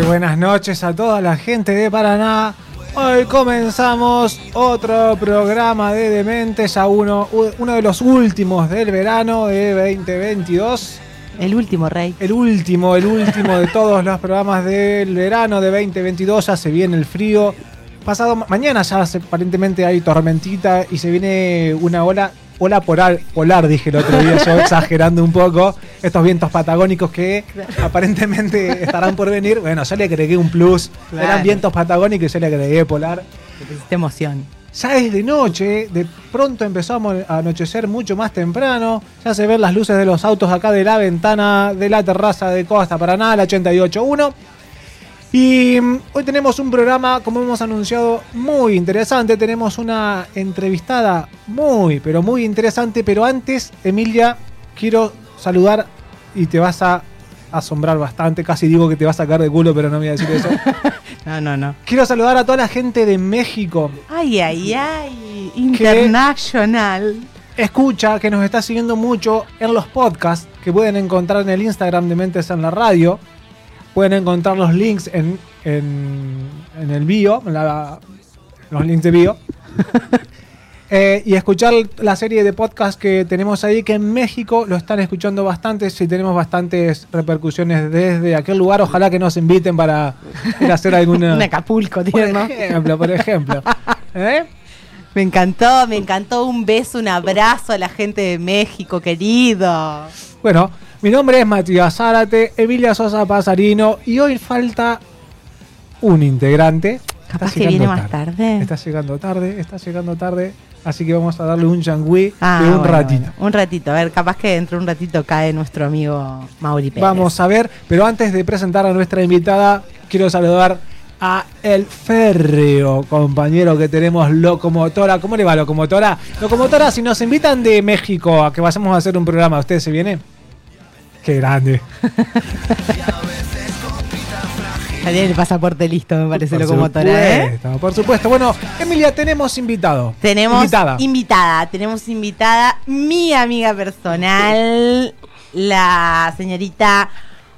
Muy buenas noches a toda la gente de Paraná. Hoy comenzamos otro programa de Dementes, a uno, uno de los últimos del verano de 2022. El último, Rey. El último, el último de todos los programas del verano de 2022. Ya se viene el frío. Pasado mañana ya aparentemente hay tormentita y se viene una ola ola polar, polar, dije el otro día, yo exagerando un poco, estos vientos patagónicos que aparentemente estarán por venir. Bueno, yo le agregué un plus, eran vientos patagónicos y yo le agregué polar. Te emoción. Ya es de noche, de pronto empezamos a anochecer mucho más temprano, ya se ven las luces de los autos acá de la ventana de la terraza de Costa Paraná, la 88.1. Y mm, hoy tenemos un programa, como hemos anunciado, muy interesante. Tenemos una entrevistada muy, pero muy interesante. Pero antes, Emilia, quiero saludar y te vas a asombrar bastante. Casi digo que te vas a sacar de culo, pero no voy a decir eso. no, no, no. Quiero saludar a toda la gente de México. Ay, ay, ay. Internacional. Escucha, que nos está siguiendo mucho en los podcasts que pueden encontrar en el Instagram de Mentes en la Radio Pueden encontrar los links en, en, el bio, los links de bio. Eh, y escuchar la serie de podcast que tenemos ahí, que en México lo están escuchando bastante, si tenemos bastantes repercusiones desde aquel lugar, ojalá que nos inviten para hacer alguna... Un Acapulco, tío, Por ejemplo, por ejemplo. ¿Eh? Me encantó, me encantó. Un beso, un abrazo a la gente de México, querido. Bueno, mi nombre es Matías Zárate, Emilia Sosa Pasarino y hoy falta un integrante. Capaz que viene más tarde. Está llegando tarde, está llegando tarde. Así que vamos a darle un changüí ah, de un ratito. Un ratito, a ver, capaz que dentro de un ratito cae nuestro amigo Mauri Pérez. Vamos a ver, pero antes de presentar a nuestra invitada, quiero saludar a el férreo compañero que tenemos Locomotora. ¿Cómo le va Locomotora? Locomotora, si nos invitan de México a que vayamos a hacer un programa, ¿usted se viene? Qué grande. Tiene el pasaporte listo, me parece, por locomotora, ¿eh? Por supuesto. Bueno, Emilia, tenemos invitado. Tenemos invitada. invitada. Tenemos invitada mi amiga personal, la señorita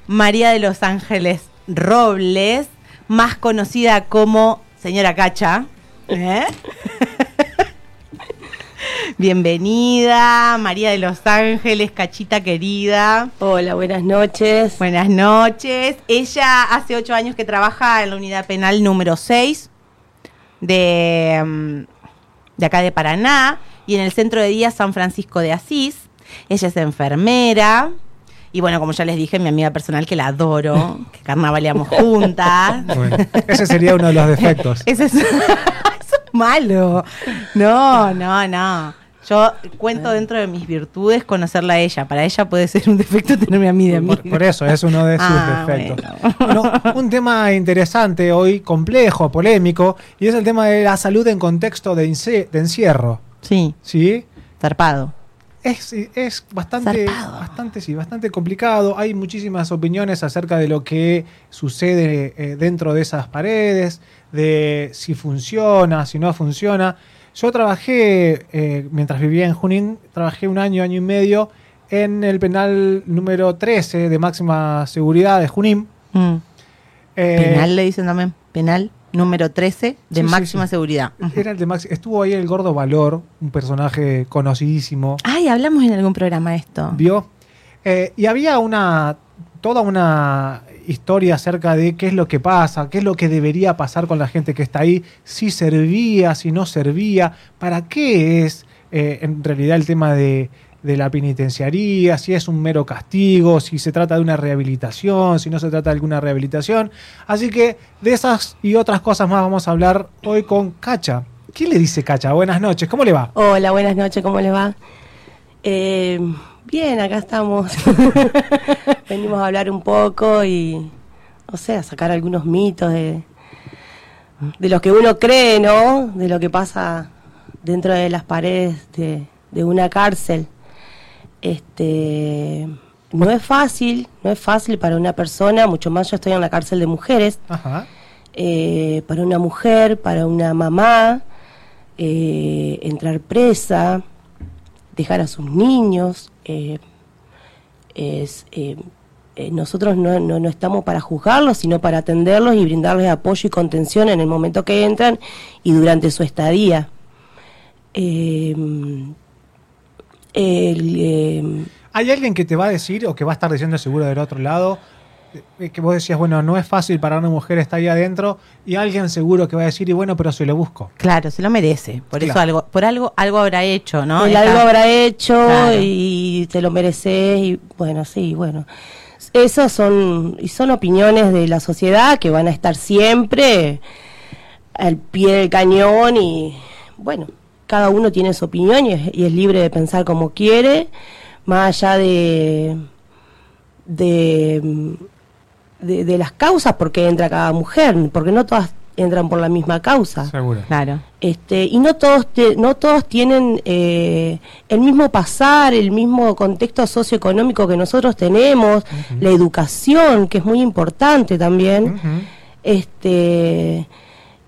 María de los Ángeles Robles, más conocida como señora Cacha. ¿Eh? Bienvenida, María de los Ángeles, Cachita querida. Hola, buenas noches. Buenas noches. Ella hace ocho años que trabaja en la unidad penal número 6 de, mm, de acá de Paraná y en el centro de día San Francisco de Asís. Ella es enfermera. Y bueno, como ya les dije, mi amiga personal que la adoro, que carnavaleamos juntas. ese sería uno de los defectos. ese es malo. No, no, no. Yo cuento dentro de mis virtudes conocerla a ella. Para ella puede ser un defecto tenerme a mí de amiga. Por, eso, es uno de sus ah, defectos. un tema interesante hoy, complejo, polémico, y es el tema de la salud en contexto de, encierro. Sí. ¿Sí? Zarpado. Es, es bastante, bastante, sí, bastante complicado. Hay muchísimas opiniones acerca de lo que sucede eh, dentro de esas paredes, de si funciona, si no funciona. Yo trabajé, eh, mientras vivía en Junín, trabajé un año, año y medio en el penal número 13 de máxima seguridad de Junín. Mm. Eh, penal le dicen también, penal número 13 de máxima seguridad. Era el de Estuvo ahí el gordo Valor, un personaje conocidísimo. Ay, hablamos en algún programa de esto. ¿Vio? Eh, y había una toda una historia acerca de qué es lo que pasa, qué es lo que debería pasar con la gente que está ahí, si servía, si no servía, para qué es eh, en realidad el tema de, la penitenciaría, si es un mero castigo, si se trata de una rehabilitación, si no se trata de alguna rehabilitación. Así que de esas y otras cosas más vamos a hablar hoy con Cacha. ¿Qué le dice Cacha? Buenas noches, ¿cómo le va? Hola, buenas noches, ¿cómo le va? Eh, Bien, acá estamos. Venimos a hablar un poco y, o sea, sacar algunos mitos de, de los que uno cree, ¿no? De lo que pasa dentro de las paredes de, una cárcel. Este, no es fácil, no es fácil para una persona, mucho más yo estoy en la cárcel de mujeres. Eh, para una mujer, para una mamá, eh, entrar presa, dejar a sus niños, eh, es eh, eh, nosotros no, no, no estamos para juzgarlos, sino para atenderlos y brindarles apoyo y contención en el momento que entran y durante su estadía. El, eh, ¿Hay alguien que te va a decir o que va a estar diciendo seguro del otro lado? Que vos decías, bueno, no es fácil para una mujer estar ahí adentro. Y alguien seguro que va a decir, y bueno, pero se lo busco. Claro, se lo merece. Por eso algo, por algo, algo habrá hecho, ¿no? Está- algo habrá hecho Claro. y te lo mereces y bueno, sí, bueno. Esas son, y son opiniones de la sociedad que van a estar siempre al pie del cañón y bueno, cada uno tiene su opinión y es, y es libre de pensar como quiere, más allá de, de, de, de las causas por qué entra cada mujer, porque no todas entran por la misma causa. Seguro. Claro. Este, y no todos te- no todos tienen eh, el mismo pasar, el mismo contexto socioeconómico que nosotros tenemos, la educación, que es muy importante también. Este,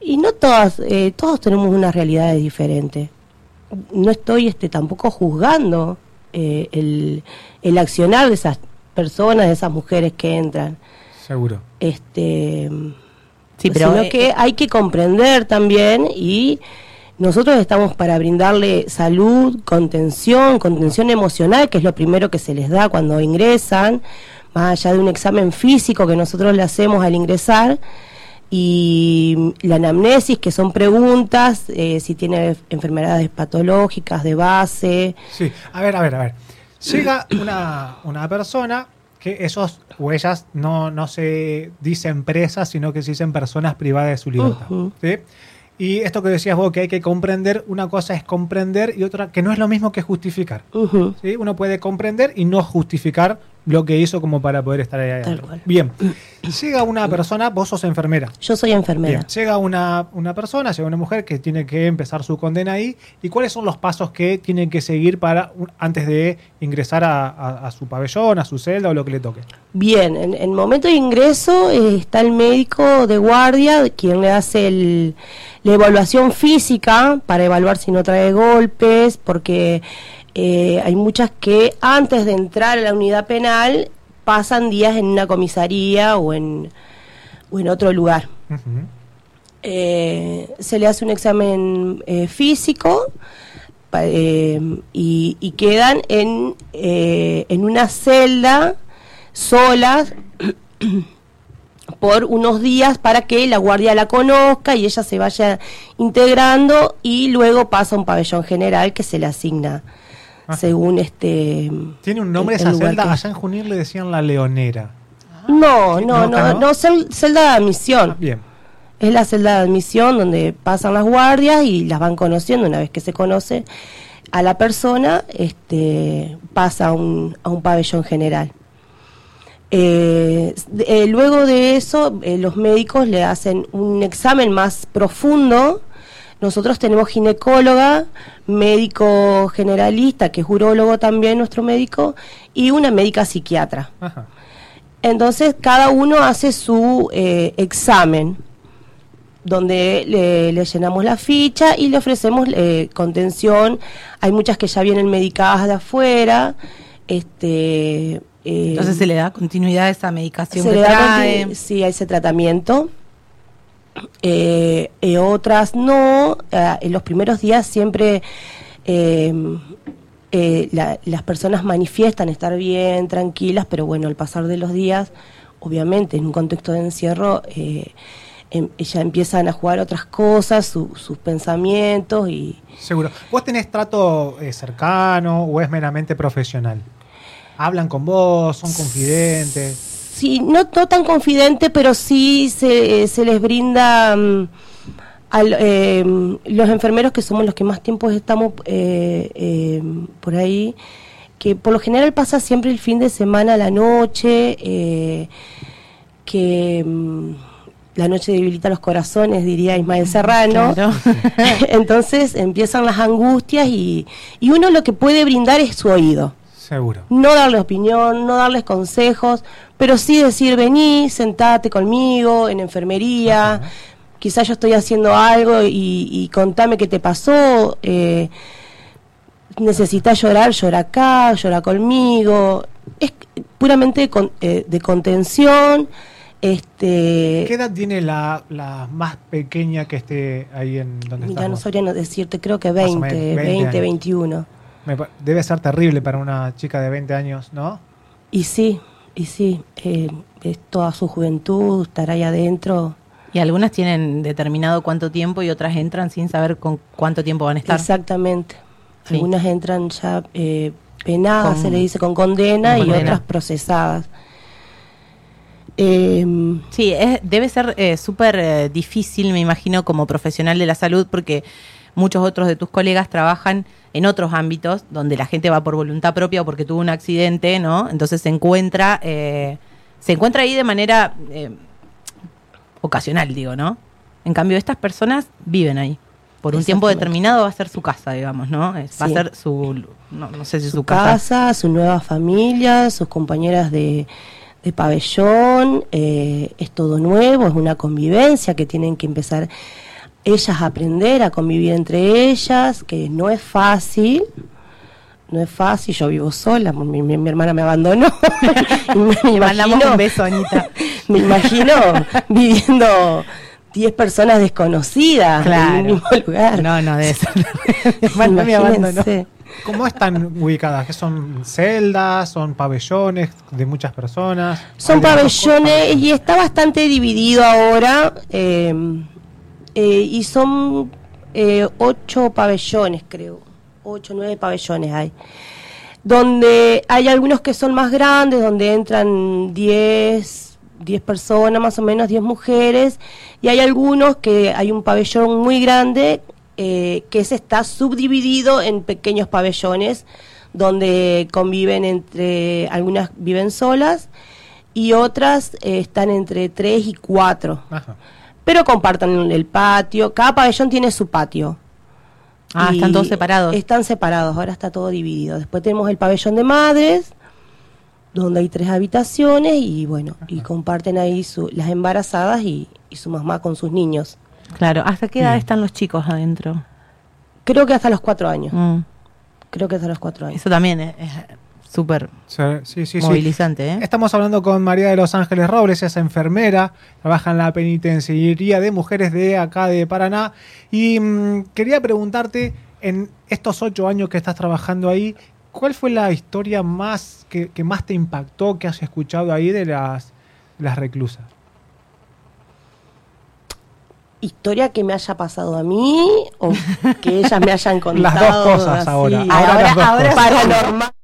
y no todas, eh, todos tenemos unas realidades diferentes. No estoy este, tampoco juzgando eh, el, el accionar de esas personas, de esas mujeres que entran. Seguro. Este, Sí, pero sino eh, que hay que comprender también y nosotros estamos para brindarle salud, contención, contención emocional, que es lo primero que se les da cuando ingresan, más allá de un examen físico que nosotros le hacemos al ingresar y la anamnesis, que son preguntas, eh, si tiene enfermedades patológicas de base. Sí, a ver, a ver, a ver. Llega una, una persona que esos o ellas no, no se dicen presas, sino que se dicen personas privadas de su libertad. Y esto que decías vos, que hay que comprender, una cosa es comprender y otra que no es lo mismo que justificar. ¿sí? Uno puede comprender y no justificar lo que hizo como para poder estar ahí adentro. cual. Bien, llega una persona, vos sos enfermera. Yo soy enfermera. Bien, llega una, una persona, llega una mujer que tiene que empezar su condena ahí. ¿Y cuáles son los pasos que tiene que seguir para antes de ingresar a, a- a su pabellón, a su celda o lo que le toque? Bien, en en el momento de ingreso eh, está el médico de guardia, quien le hace el- la evaluación física para evaluar si no trae golpes, porque eh, hay muchas que antes de entrar a la unidad penal pasan días en una comisaría o en, o en otro lugar. Eh, se le hace un examen eh, físico eh, y, y quedan en, eh, en una celda solas por unos días para que la guardia la conozca y ella se vaya integrando y luego pasa a un pabellón general que se le asigna Ajá. según este Tiene un nombre el- esa el celda. que- Allá en Junín le decían la leonera. no Sí, no no, no no. no, cel- celda de admisión Ah, bien. Es la celda de admisión donde pasan las guardias y las van conociendo. Una vez que se conoce a la persona, este, pasa a un, a un pabellón general. Eh, eh, luego de eso, eh, los médicos le hacen un examen más profundo. Nosotros tenemos ginecóloga, médico generalista, que es urólogo también, nuestro médico, y una médica psiquiatra. Ajá. Entonces cada uno hace su eh, examen, donde le, le llenamos la ficha y le ofrecemos eh, contención. Hay muchas que ya vienen medicadas de afuera. Este, eh, Entonces se le da continuidad a esa medicación se que le da trae. sí, a ese tratamiento. Eh, eh, otras no. Eh, en los primeros días siempre eh, eh, la- las personas manifiestan estar bien, tranquilas, pero bueno, al pasar de los días, obviamente en un contexto de encierro, eh, em- ya empiezan a jugar otras cosas, su- sus pensamientos y... Seguro. ¿Vos tenés trato eh, cercano o es meramente profesional? ¿Hablan con vos? ¿Son confidentes? Sí, no, no tan confidente, pero sí se, eh, se les brinda mm, al, eh, los enfermeros que somos los que más tiempo estamos eh, eh, por ahí, que por lo general pasa siempre el fin de semana, la noche, eh, que mm, la noche debilita los corazones, diría Ismael Serrano. Claro. Entonces empiezan las angustias y, y uno lo que puede brindar es su oído Seguro. no darle opinión, no darles consejos, pero sí decir, vení, sentate conmigo en enfermería, Ajá. quizás yo estoy haciendo algo y, y contame qué te pasó, eh, necesitas llorar, llora acá, llora conmigo. Es, puramente de, con- eh, de contención. Este, ¿Qué edad tiene la, la más pequeña que esté ahí en donde mira, no estamos? sabría no decirte, creo que Más o 20, menos, 20 20, años. 21. Me debe ser terrible para una chica de 20 años, ¿no? Y sí, y sí, eh, es toda su juventud, estar ahí adentro. Y algunas tienen determinado cuánto tiempo y otras entran sin saber con cuánto tiempo van a estar. Exactamente. Sí. Algunas entran ya eh, penadas, Con- se le dice con condena, con y condena. otras procesadas. Eh, Sí, es- debe ser eh, súper eh, difícil, me imagino, como profesional de la salud, porque muchos otros de tus colegas trabajan en otros ámbitos donde la gente va por voluntad propia o porque tuvo un accidente, ¿no? Entonces se encuentra, eh, se encuentra ahí de manera eh, ocasional, digo, ¿no? En cambio, estas personas viven ahí. Por un tiempo determinado va a ser su casa, digamos, ¿no? Es- Va a ser su, no, no sé si su, su casa. casa, su nueva familia, sus compañeras de, de pabellón, eh, es todo nuevo, es una convivencia que tienen que empezar ellas aprender a convivir entre ellas, que no es fácil, no es fácil, yo vivo sola, mi, mi- mi hermana me abandonó. Me, me Mandamos imagino- un beso, Anita. me imagino viviendo 10 personas desconocidas en Claro. un mismo lugar. No, no, de eso. Mi hermana me abandonó. ¿Cómo están ubicadas? ¿Qué son celdas? ¿Son pabellones de muchas personas? Son ¿Hay de las dos pabellones y está bastante dividido ahora. eh, eh, y son eh, ocho pabellones, creo. Ocho, nueve pabellones hay. Donde hay algunos que son más grandes, donde entran 10, 10 personas, más o menos 10 mujeres. Y hay algunos que hay un pabellón muy grande eh, que se está subdividido en pequeños pabellones donde conviven entre, algunas viven solas y otras eh, están entre 3 y 4. Ajá. Pero compartan el patio, cada pabellón tiene su patio. Ah, están todos separados. Están separados, ahora está todo dividido. Después tenemos el pabellón de madres, donde hay tres habitaciones y bueno, y comparten ahí su, las embarazadas y, y su mamá con sus niños. Claro, ¿hasta qué edad están los chicos adentro? Creo que hasta los cuatro años. Mm, Creo que hasta los cuatro años. Eso también es es súper Sí, sí, sí. sí. movilizante, ¿eh? Estamos hablando con María de los Ángeles Robles, ella es enfermera, trabaja en la penitenciaría de mujeres de acá de Paraná. Y mm, quería preguntarte, en estos ocho años que estás trabajando ahí, ¿cuál fue la historia más que, que más te impactó que has escuchado ahí de las, las reclusas? Historia que me haya pasado a mí o que ellas me hayan contado. Las dos cosas así. ahora, ahora Ahora, cosas. paranormal.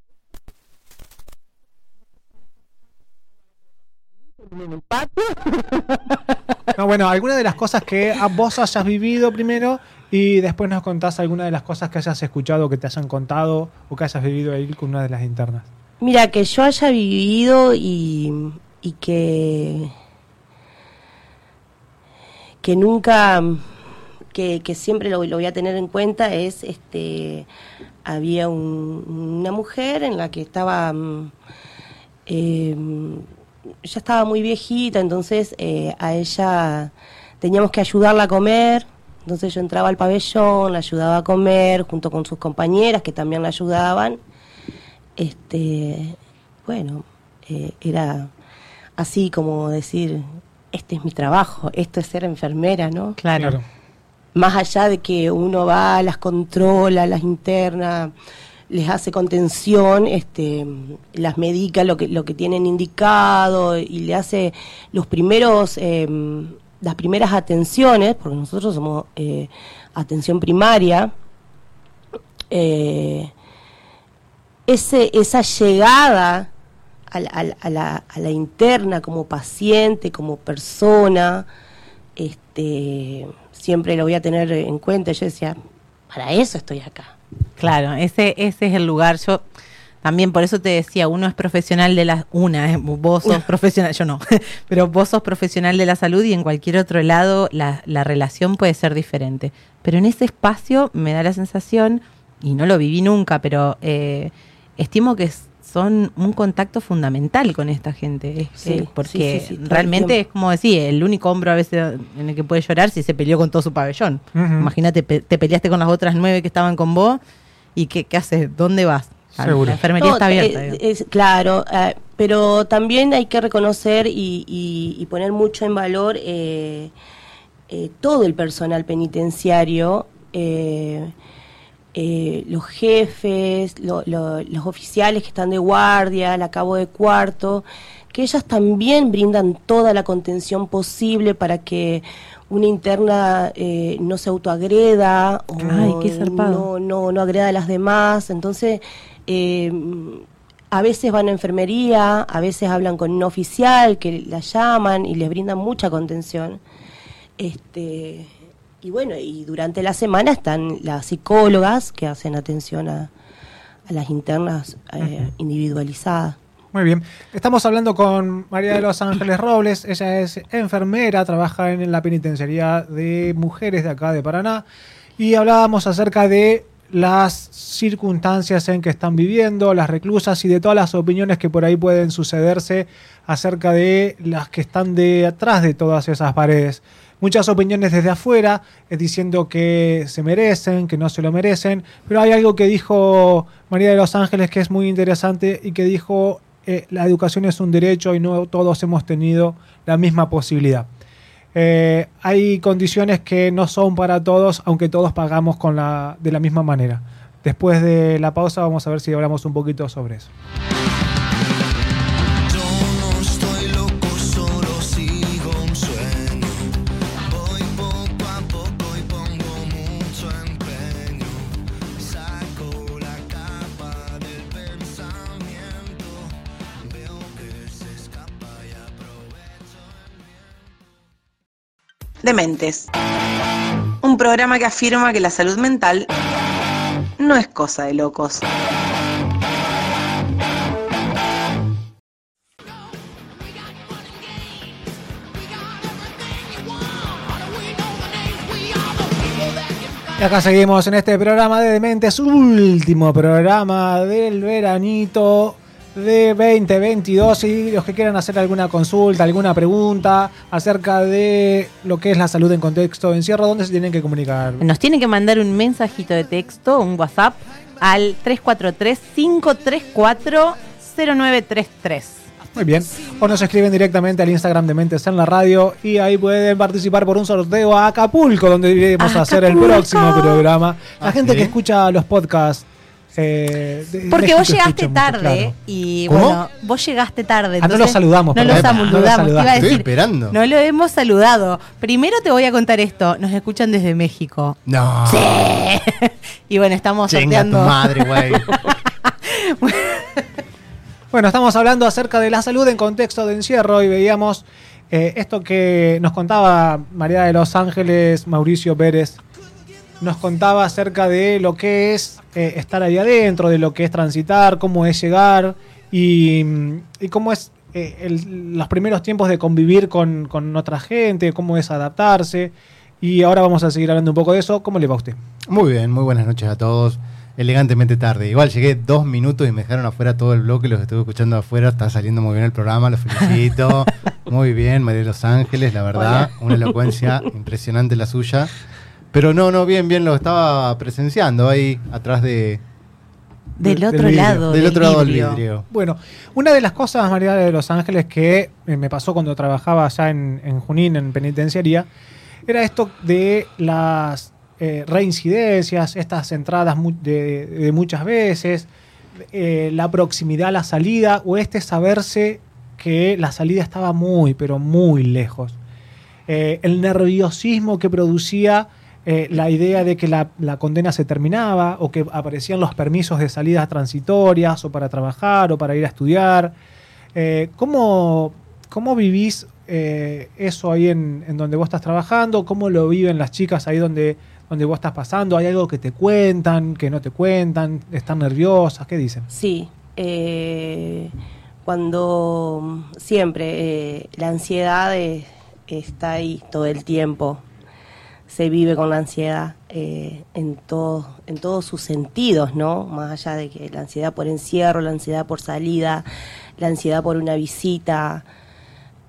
No, bueno, alguna de las cosas que vos hayas vivido primero y después nos contás alguna de las cosas que hayas escuchado, que te hayan contado o que hayas vivido ahí con una de las internas. Mira, que yo haya vivido y, y que, que nunca, que, que siempre lo, lo voy a tener en cuenta es, este, había un- una mujer en la que estaba, mm, eh, ya estaba muy viejita, entonces eh, a ella teníamos que ayudarla a comer. Entonces yo entraba al pabellón, la ayudaba a comer junto con sus compañeras que también la ayudaban este bueno eh, era así como decir este es mi trabajo esto es ser enfermera no Claro. más allá de que uno va las controla las interna les hace contención este las medica lo que lo que tienen indicado y le hace los primeros eh, las primeras atenciones porque nosotros somos eh, atención primaria eh, ese, esa llegada a la interna como paciente, como persona, este, siempre lo voy a tener en cuenta. Yo decía, para eso estoy acá. Claro, ese, ese es el lugar. Yo también por eso te decía, uno es profesional de la, una, eh, vos sos profesional, yo no, pero vos sos profesional de la salud y en cualquier otro lado la, la relación puede ser diferente. Pero en ese espacio me da la sensación, y no lo viví nunca, pero eh, estimo que s- son un contacto fundamental con esta gente. es- Sí, eh, porque sí, sí, sí, todo el realmente es como decir, el único hombro a veces en el que puede llorar si se peleó con todo su pabellón. Imagínate, pe- te peleaste con las otras nueve que estaban con vos y qué, qué haces, ¿dónde vas? La- Seguro. La enfermería No, está abierta. eh, digo. es- claro, eh, pero también hay que reconocer y, y- y poner mucho en valor eh, eh, todo el personal penitenciario, eh, eh, los jefes, lo- lo- los oficiales que están de guardia, la cabo de cuarto, que ellas también brindan toda la contención posible para que una interna eh, no se autoagreda o Ay, qué zarpado. no, no, no agreda a las demás. Entonces, eh, a veces van a enfermería, a veces hablan con un oficial que la llaman y les brindan mucha contención. Este, y bueno, y durante la semana están las psicólogas que hacen atención a, a las internas eh, individualizadas. Muy bien. Estamos hablando con María de los Ángeles Robles. Ella es enfermera, trabaja en la penitenciaría de mujeres de acá de Paraná. Y hablábamos acerca de las circunstancias en que están viviendo las reclusas y de todas las opiniones que por ahí pueden sucederse acerca de las que están detrás de todas esas paredes. Muchas opiniones desde afuera, eh, diciendo que se merecen, que no se lo merecen, pero hay algo que dijo María de los Ángeles que es muy interesante y que dijo eh, la educación es un derecho y no todos hemos tenido la misma posibilidad. Eh, hay condiciones que no son para todos, aunque todos pagamos con la, de la misma manera. Después de la pausa vamos a ver si hablamos un poquito sobre eso. Dementes. Un programa que afirma que la salud mental no es cosa de locos. Y acá seguimos en este programa de Dementes, último programa del veranito de 2022 y los que quieran hacer alguna consulta, alguna pregunta acerca de lo que es la salud en contexto de encierro, ¿dónde se tienen que comunicar? Nos tienen que mandar un mensajito de texto, un WhatsApp, al 343-534-0933. Muy bien. O nos escriben directamente al Instagram de Mentes en la radio y ahí pueden participar por un sorteo a Acapulco, donde iremos a hacer el próximo programa. La Ah, gente ¿sí? que escucha los podcasts. Eh, Porque vos llegaste mucho, tarde claro. y ¿Cómo? bueno, vos llegaste tarde. Ah, no lo saludamos, No lo saludamos, No lo te iba a saludaste. Estoy esperando. No lo hemos saludado. Primero te voy a contar esto. Nos escuchan desde México. No. Y bueno, estamos Chinga tu sorteando. madre, güey. Bueno, estamos hablando acerca de la salud en contexto de encierro y veíamos eh, esto que nos contaba María de los Ángeles, Mauricio Pérez, nos contaba acerca de lo que es eh, estar ahí adentro, de lo que es transitar, cómo es llegar y, y cómo es eh, el- los primeros tiempos de convivir con, con otra gente, cómo es adaptarse. Y ahora vamos a seguir hablando un poco de eso. ¿Cómo le va a usted? Muy bien, muy buenas noches a todos. Elegantemente tarde. Igual llegué dos minutos y me dejaron afuera todo el bloque, los estuve escuchando afuera. Está saliendo muy bien el programa, los felicito. muy bien, María de los Ángeles, la verdad. Una elocuencia impresionante la suya. Pero no, no, bien, bien, lo estaba presenciando ahí atrás de, Del otro lado. del otro lado del vidrio. Bueno, una de las cosas, María de los Ángeles, que eh, me pasó cuando trabajaba allá en, en Junín, en penitenciaría, era esto de las eh, reincidencias, estas entradas de, de muchas veces, eh, la proximidad a la salida, o este saberse que la salida estaba muy, pero muy lejos. Eh, el nerviosismo que producía eh, la idea de que la, la condena se terminaba o que aparecían los permisos de salidas transitorias o para trabajar o para ir a estudiar. Eh, ¿cómo, cómo vivís eh, eso ahí en, en donde vos estás trabajando? ¿Cómo lo viven las chicas ahí donde, donde vos estás pasando? ¿Hay algo que te cuentan, que no te cuentan? ¿Están nerviosas? ¿Qué dicen? Sí, eh, cuando siempre la ansiedad está ahí todo el tiempo, se vive con la ansiedad eh, en, todo, en todos sus sentidos, ¿no? Más allá de que la ansiedad por encierro, la ansiedad por salida, la ansiedad por una visita,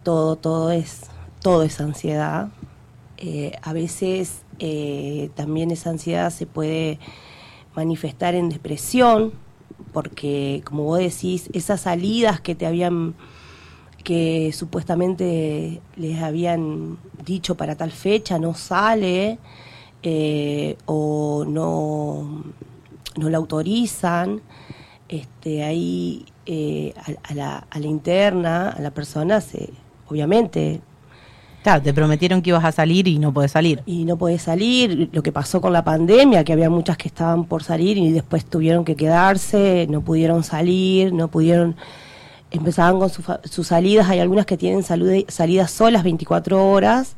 todo, todo es, todo es ansiedad. Eh, a veces eh, también esa ansiedad se puede manifestar en depresión, porque como vos decís, esas salidas que te habían, que supuestamente les habían dicho para tal fecha, no sale, eh, o no, no la autorizan, este, ahí eh, a, a la, a la interna, a la persona, se, obviamente Claro, te prometieron que ibas a salir y no podés salir. y no podés salir. Lo que pasó con la pandemia, que había muchas que estaban por salir y después tuvieron que quedarse, no pudieron salir, no pudieron. Empezaban con su sus salidas. Hay algunas que tienen salude- salidas solas 24 horas.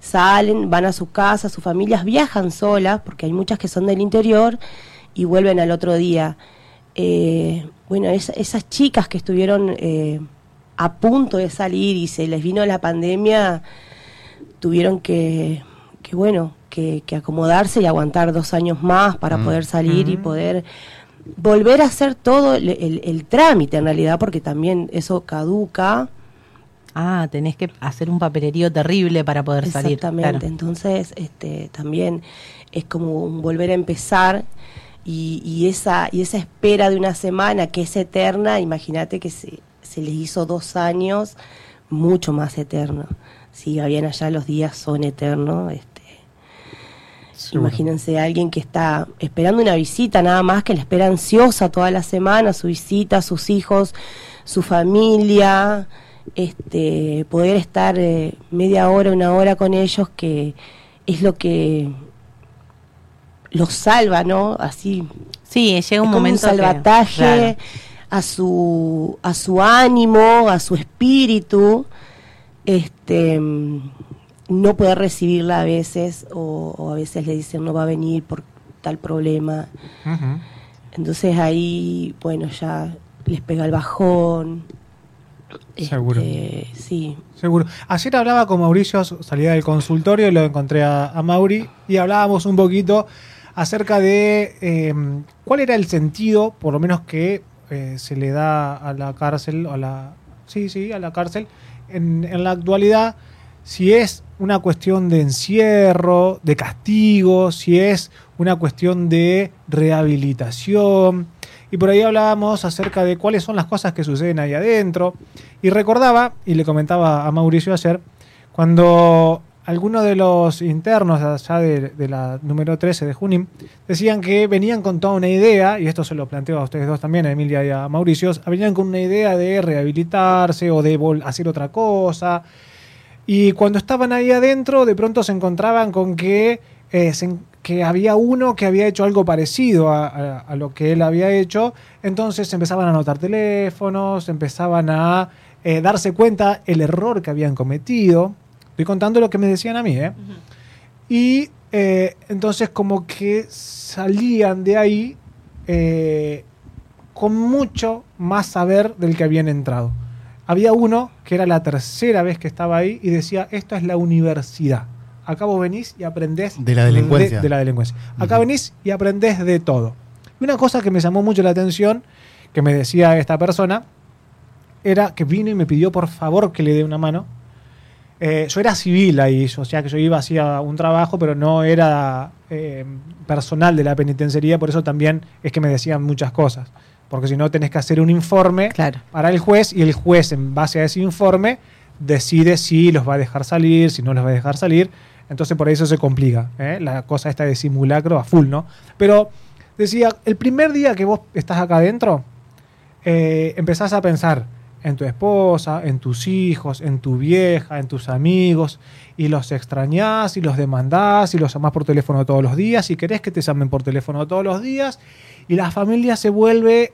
Salen, van a su casa, sus familias viajan solas, porque hay muchas que son del interior y vuelven al otro día. Eh, bueno, es- esas chicas que estuvieron eh, a punto de salir y se les vino la pandemia, tuvieron que, que bueno, que, que acomodarse y aguantar dos años más para Mm. poder salir y poder volver a hacer todo el, el- el trámite en realidad, porque también eso caduca. Ah, tenés que hacer un papelerío terrible para poder salir. Exactamente. Entonces, este, también es como un volver a empezar y, y esa y esa espera de una semana que es eterna. Imagínate que se, se les hizo dos años mucho más eterno. Si bien allá los días son eternos, este, Imagínense a alguien que está esperando una visita nada más, que le espera ansiosa toda la semana, su visita, sus hijos, su familia, este, poder estar eh, media hora, una hora con ellos, que es lo que los salva, ¿no? Así Sí, llega es un como momento. un que- salvataje a su a su ánimo, a su espíritu, este no poder recibirla a veces o, o a veces le dicen no va a venir por tal problema. Entonces ahí, bueno, ya les pega el bajón. Seguro. Este, sí. Seguro. Ayer hablaba con Mauricio, salía del consultorio, lo encontré a, a Mauri y hablábamos un poquito acerca de eh, cuál era el sentido, por lo menos que eh, se le da a la cárcel, a la, sí, sí, a la cárcel, en, en la actualidad, si es una cuestión de encierro, de castigo, si es una cuestión de rehabilitación. Y por ahí hablábamos acerca de cuáles son las cosas que suceden ahí adentro. Y recordaba, y le comentaba a Mauricio ayer, cuando algunos de los internos allá de, de la número 13 de Junín decían que venían con toda una idea, y esto se lo planteo a ustedes dos también, a Emilia y a Mauricio, venían con una idea de rehabilitarse o de hacer otra cosa. Y cuando estaban ahí adentro, de pronto se encontraban con que, eh, se que había uno que había hecho algo parecido a, a- a lo que él había hecho. Entonces empezaban a anotar teléfonos, empezaban a eh, darse cuenta el error que habían cometido. Estoy contando lo que me decían a mí, ¿eh? Y eh, entonces como que salían de ahí eh, con mucho más saber del que habían entrado. Había uno que era la tercera vez que estaba ahí y decía, esto es la universidad. Acá vos venís y aprendés De la delincuencia. De, de la delincuencia. Acá venís y aprendés de todo. Y una cosa que me llamó mucho la atención, que me decía esta persona, era que vino y me pidió por favor que le dé una mano. Eh, yo era civil ahí, o sea que yo iba hacía un trabajo, pero no era eh, personal de la penitenciaría, por eso también es que me decían muchas cosas. Porque si no tenés que hacer un informe Claro. para el juez y el juez en base a ese informe decide si los va a dejar salir, si no los va a dejar salir. Entonces por eso se complica, ¿eh? la cosa esta de simulacro a full, ¿no? Pero decía, el primer día que vos estás acá adentro, eh, empezás a pensar en tu esposa, en tus hijos, en tu vieja, en tus amigos, y los extrañás y los demandás y los llamás por teléfono todos los días y querés que te llamen por teléfono todos los días y la familia se vuelve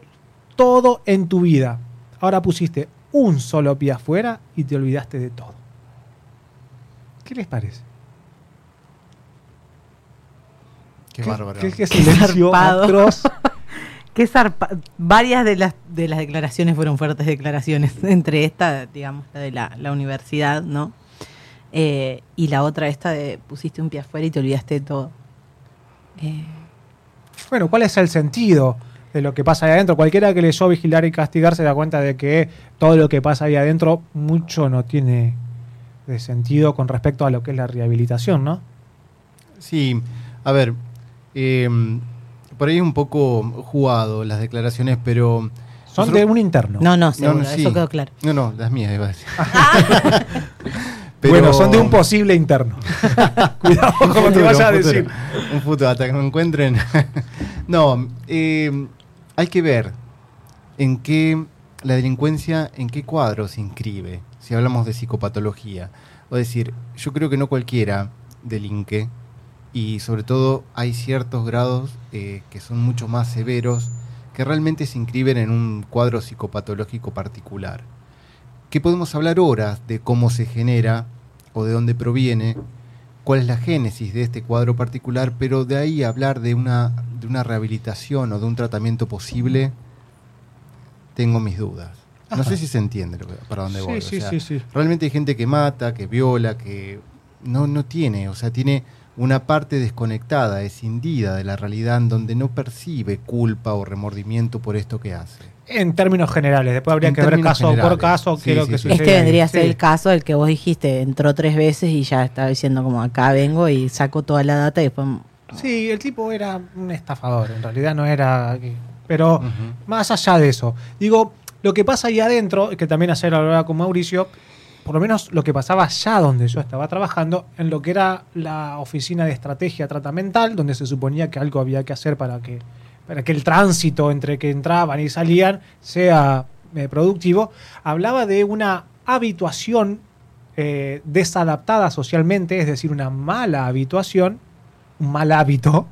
todo en tu vida. Ahora pusiste un solo pie afuera y te olvidaste de todo. ¿Qué les parece? Qué, bárbaro. ¿Qué, qué silencio atroz? Qué zarpa- Varias de las, de las declaraciones fueron fuertes declaraciones. Entre esta, digamos, la de la, la universidad, ¿no? Eh, y la otra, esta de pusiste un pie afuera y te olvidaste de todo. Eh, Bueno, ¿cuál es el sentido de lo que pasa ahí adentro? Cualquiera que leyó Vigilar y Castigar se da cuenta de que todo lo que pasa ahí adentro mucho no tiene de sentido con respecto a lo que es la rehabilitación, ¿no? Sí, a ver, eh, por ahí es un poco jugado las declaraciones, pero... Son nosotros- de un interno. No, no, No, seguro, no, sí. eso quedó claro. No, no, las mías iba a decir. Bueno, son de un posible interno. Cuidado como te futuro, vayas a futuro, decir. Un futuro, hasta que me encuentren. no, eh, hay que ver en qué la delincuencia, en qué cuadro se inscribe, si hablamos de psicopatología. O decir, yo creo que no cualquiera delinque y sobre todo hay ciertos grados eh, que son mucho más severos que realmente se inscriben en un cuadro psicopatológico particular. Que podemos hablar horas de cómo se genera o de dónde proviene, cuál es la génesis de este cuadro particular, pero de ahí hablar de una, de una rehabilitación o de un tratamiento posible, tengo mis dudas. No Ajá. sé si se entiende lo que- para dónde Sí, voy. o sí, sea, sí, sí. Realmente hay gente que mata, que viola, que no, no tiene, o sea, tiene una parte desconectada, escindida de la realidad en donde no percibe culpa o remordimiento por esto que hace. En términos generales, después habría En que ver caso por caso Sí, qué es lo sí, que sí. sucede. Este vendría a ser Sí. el caso del que vos dijiste, entró tres veces y ya estaba diciendo como acá vengo y saco toda la data y después... Sí, el tipo era un estafador, en realidad no era... Pero más allá de eso, digo, lo que pasa ahí adentro, que también ayer hablaba con Mauricio, por lo menos lo que pasaba allá donde yo estaba trabajando, en lo que era la oficina de estrategia tratamental, donde se suponía que algo había que hacer para que, para que el tránsito entre que entraban y salían sea eh, productivo, hablaba de una habituación eh, desadaptada socialmente, es decir, una mala habituación, un mal hábito,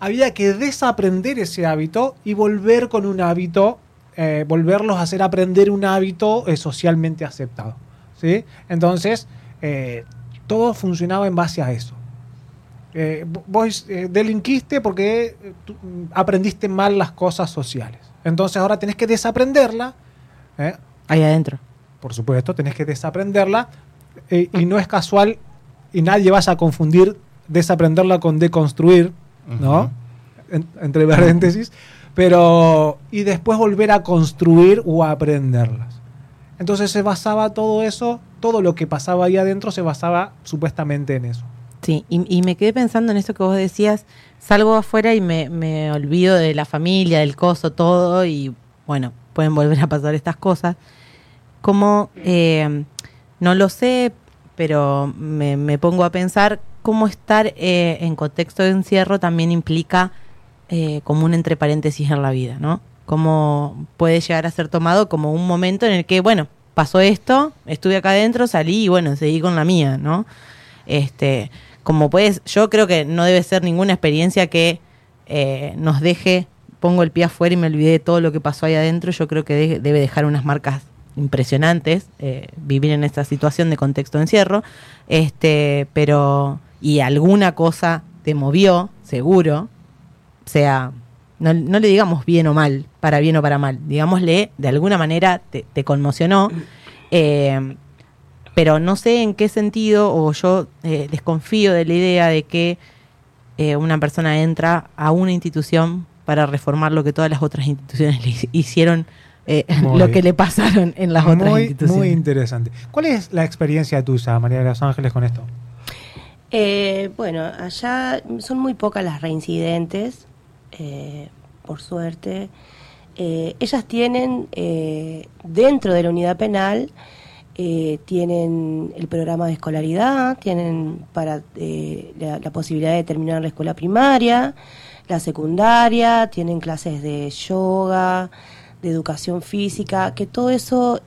había que desaprender ese hábito y volver con un hábito, eh, volverlos a hacer aprender un hábito eh, socialmente aceptado. ¿sí? Entonces, eh, todo funcionaba en base a eso. Eh, vo- vos eh, delinquiste porque tú, mm, aprendiste mal las cosas sociales. Entonces ahora tenés que desaprenderla. ¿eh? Ahí adentro. por supuesto, tenés que desaprenderla eh, y no es casual y nadie vaya a confundir desaprenderla con deconstruir, ¿no? Ujú. En- entre paréntesis, pero y después volver a construir o a aprenderlas. Entonces se basaba todo eso, todo lo que pasaba ahí adentro se basaba supuestamente en eso. Sí, y, me quedé pensando en esto que vos decías, salgo afuera y me, me olvido de la familia, del coso, todo, y bueno, pueden volver a pasar estas cosas. Como, eh, no lo sé, pero me, me pongo a pensar cómo estar eh, en contexto de encierro también implica eh, como un entre paréntesis en la vida, ¿no? Cómo puede llegar a ser tomado como un momento en el que, bueno, pasó esto, estuve acá adentro, salí y bueno, seguí con la mía, ¿no? Este, como puedes, yo creo que no debe ser ninguna experiencia que eh, nos deje, pongo el pie afuera y me olvidé de todo lo que pasó ahí adentro, yo creo que de- debe dejar unas marcas impresionantes eh, vivir en esta situación de contexto de encierro, este, pero y alguna cosa te movió, seguro, sea, no, no le digamos bien o mal, para bien o para mal, digámosle, de alguna manera te, te conmocionó, eh, pero no sé en qué sentido, o yo eh, desconfío de la idea de que eh, una persona entra a una institución para reformar lo que todas las otras instituciones le hi- hicieron, eh, Muy lo que le pasaron en las otras instituciones. muy interesante. ¿Cuál es la experiencia tuya, María de los Ángeles, con esto? Eh, bueno, allá son muy pocas las reincidentes, eh, por suerte. Eh, ellas tienen, eh, dentro de la unidad penal, eh, tienen el programa de escolaridad, tienen para la, la posibilidad de terminar la escuela primaria, la secundaria, tienen clases de yoga, de educación física, que todo eso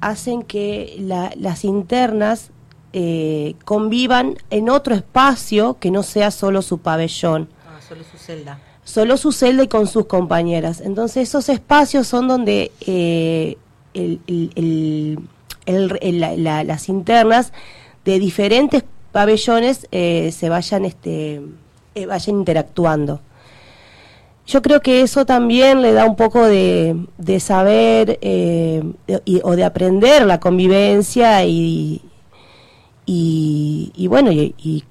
hacen que la- las internas eh, convivan en otro espacio que no sea solo su pabellón, solo su celda. solo su celda y con sus compañeras. Entonces esos espacios son donde eh, las internas de diferentes pabellones eh, se vayan, este, eh, vayan interactuando. Yo creo que eso también le da un poco de, de saber y- o de aprender la convivencia y, y, y bueno, y,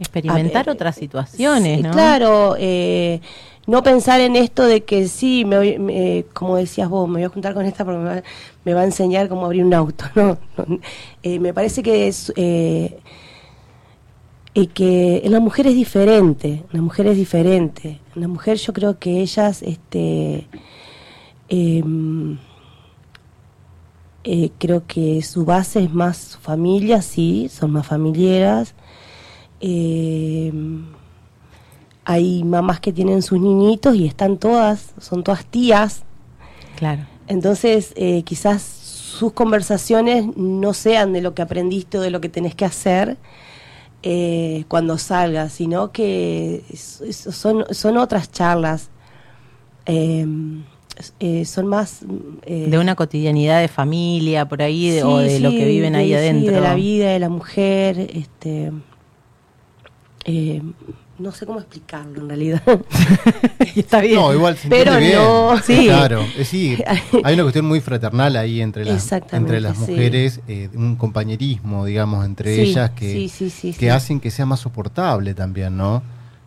Experimentar A ver, otras situaciones, Sí, ¿no? Claro, eh, no pensar en esto de que sí, me, me- como decías vos, me voy a juntar con esta porque me va, me va a enseñar cómo abrir un auto. No, No, eh, me parece que es, eh, Y que la mujer es diferente, la mujer es diferente. En la mujer yo creo que ellas, este, em, eh, creo que su base es más su familia, sí, son más familiares. Em, hay mamás que tienen sus niñitos y están todas, son todas tías, Claro. entonces, eh, quizás sus conversaciones no sean de lo que aprendiste o de lo que tenés que hacer eh, cuando salgas, sino que son, son otras charlas. Eh, eh, son más... eh, De una cotidianidad de familia, por ahí, sí, o de lo que viven ahí de- sí, adentro. de la vida, de la mujer, este... eh, no sé cómo explicarlo en realidad. Está bien. No, igual se Pero entiende bien. no. Sí. Claro, eh, sí, hay una cuestión muy fraternal ahí entre las, entre las sí. mujeres, eh, un compañerismo, digamos, entre Sí, ellas que, sí, sí, sí, que sí. hacen que sea más soportable también, ¿no?